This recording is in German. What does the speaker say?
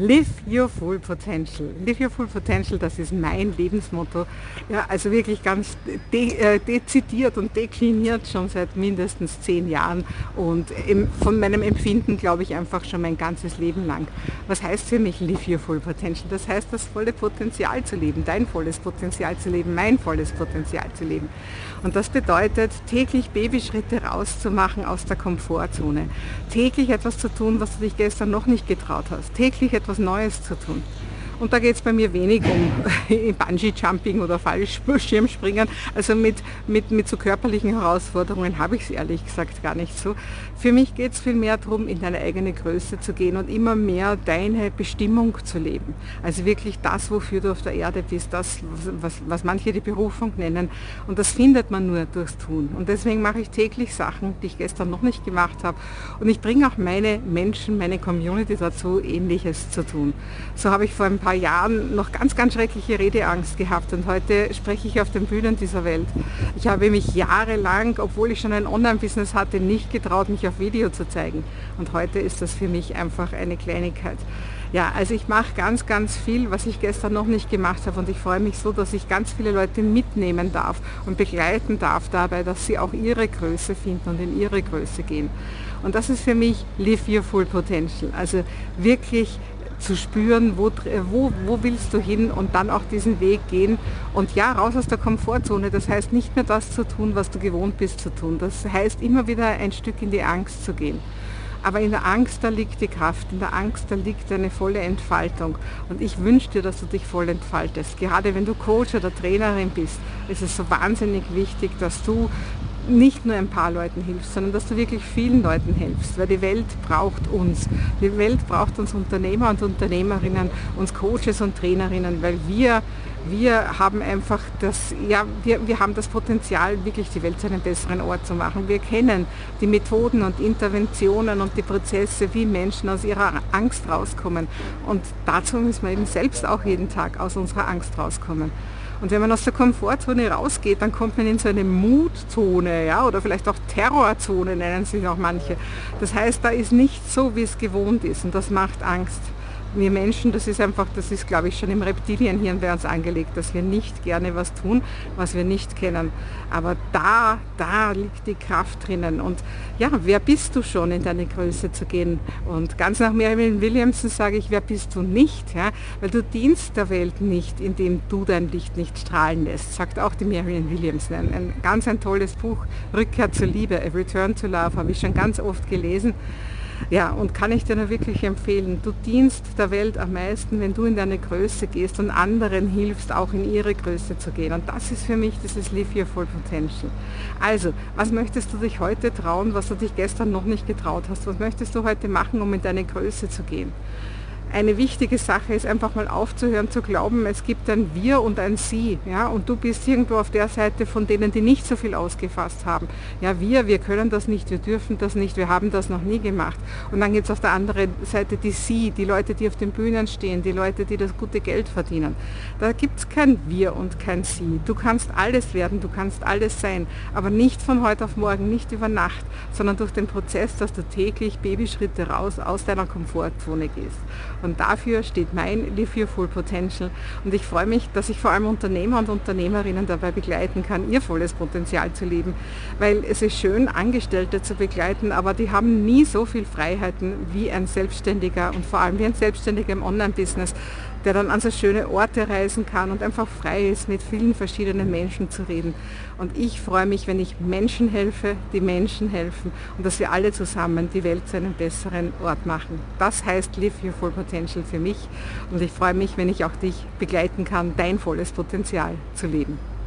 Live your full potential. Live your full potential, das ist mein Lebensmotto. Ja, also wirklich ganz de äh, dezidiert und dekliniert schon seit mindestens zehn Jahren und von meinem Empfinden glaube ich einfach schon mein ganzes Leben lang. Was heißt für mich Live your full potential? Das heißt, das volle Potenzial zu leben, dein volles Potenzial zu leben, mein volles Potenzial zu leben. Und das bedeutet, täglich Babyschritte rauszumachen aus der Komfortzone. Täglich etwas zu tun, was du dich gestern noch nicht getraut hast. Täglich etwas etwas Neues zu tun. Und da geht es bei mir wenig um Bungee-Jumping oder Fallschirmspringen. Also mit, mit, mit so körperlichen Herausforderungen habe ich es ehrlich gesagt gar nicht so. Für mich geht es vielmehr darum, in deine eigene Größe zu gehen und immer mehr deine Bestimmung zu leben. Also wirklich das, wofür du auf der Erde bist, das, was, was manche die Berufung nennen. Und das findet man nur durchs Tun. Und deswegen mache ich täglich Sachen, die ich gestern noch nicht gemacht habe. Und ich bringe auch meine Menschen, meine Community dazu, Ähnliches zu tun. So habe ich vor ein paar Jahren noch ganz, ganz schreckliche Redeangst gehabt und heute spreche ich auf den Bühnen dieser Welt. Ich habe mich jahrelang, obwohl ich schon ein Online-Business hatte, nicht getraut, mich auf Video zu zeigen. Und heute ist das für mich einfach eine Kleinigkeit. Ja, also ich mache ganz, ganz viel, was ich gestern noch nicht gemacht habe und ich freue mich so, dass ich ganz viele Leute mitnehmen darf und begleiten darf dabei, dass sie auch ihre Größe finden und in ihre Größe gehen. Und das ist für mich Live Your Full Potential. Also wirklich zu spüren, wo, wo, wo willst du hin und dann auch diesen Weg gehen. Und ja, raus aus der Komfortzone. Das heißt nicht mehr das zu tun, was du gewohnt bist zu tun. Das heißt immer wieder ein Stück in die Angst zu gehen. Aber in der Angst, da liegt die Kraft, in der Angst, da liegt eine volle Entfaltung. Und ich wünsche dir, dass du dich voll entfaltest. Gerade wenn du Coach oder Trainerin bist, ist es so wahnsinnig wichtig, dass du nicht nur ein paar Leuten hilfst, sondern dass du wirklich vielen Leuten hilfst, weil die Welt braucht uns. Die Welt braucht uns Unternehmer und Unternehmerinnen, uns Coaches und Trainerinnen, weil wir, wir haben einfach das, ja, wir, wir haben das Potenzial, wirklich die Welt zu einem besseren Ort zu machen. Wir kennen die Methoden und Interventionen und die Prozesse, wie Menschen aus ihrer Angst rauskommen. Und dazu müssen wir eben selbst auch jeden Tag aus unserer Angst rauskommen. Und wenn man aus der Komfortzone rausgeht, dann kommt man in so eine Mutzone, ja, oder vielleicht auch Terrorzone nennen sich auch manche. Das heißt, da ist nicht so, wie es gewohnt ist und das macht Angst wir Menschen, das ist einfach, das ist glaube ich schon im Reptilienhirn bei uns angelegt, dass wir nicht gerne was tun, was wir nicht kennen. Aber da, da liegt die Kraft drinnen. Und ja, wer bist du schon, in deine Größe zu gehen? Und ganz nach Marilyn Williamson sage ich, wer bist du nicht? Ja? Weil du dienst der Welt nicht, indem du dein Licht nicht strahlen lässt, sagt auch die Marilyn Williamson. Ein, ein ganz ein tolles Buch, Rückkehr zur Liebe, A Return to Love, habe ich schon ganz oft gelesen. Ja, und kann ich dir nur wirklich empfehlen, du dienst der Welt am meisten, wenn du in deine Größe gehst und anderen hilfst, auch in ihre Größe zu gehen. Und das ist für mich dieses Live Your Full Potential. Also, was möchtest du dich heute trauen, was du dich gestern noch nicht getraut hast? Was möchtest du heute machen, um in deine Größe zu gehen? Eine wichtige Sache ist einfach mal aufzuhören zu glauben, es gibt ein Wir und ein Sie. Ja? Und du bist irgendwo auf der Seite von denen, die nicht so viel ausgefasst haben. Ja, wir, wir können das nicht, wir dürfen das nicht, wir haben das noch nie gemacht. Und dann gibt es auf der anderen Seite die Sie, die Leute, die auf den Bühnen stehen, die Leute, die das gute Geld verdienen. Da gibt es kein Wir und kein Sie. Du kannst alles werden, du kannst alles sein, aber nicht von heute auf morgen, nicht über Nacht, sondern durch den Prozess, dass du täglich Babyschritte raus aus deiner Komfortzone gehst. Und dafür steht mein Live Your Full Potential. Und ich freue mich, dass ich vor allem Unternehmer und Unternehmerinnen dabei begleiten kann, ihr volles Potenzial zu leben. Weil es ist schön, Angestellte zu begleiten, aber die haben nie so viel Freiheiten wie ein Selbstständiger und vor allem wie ein Selbstständiger im Online-Business der dann an so schöne Orte reisen kann und einfach frei ist, mit vielen verschiedenen Menschen zu reden. Und ich freue mich, wenn ich Menschen helfe, die Menschen helfen und dass wir alle zusammen die Welt zu einem besseren Ort machen. Das heißt Live Your Full Potential für mich und ich freue mich, wenn ich auch dich begleiten kann, dein volles Potenzial zu leben.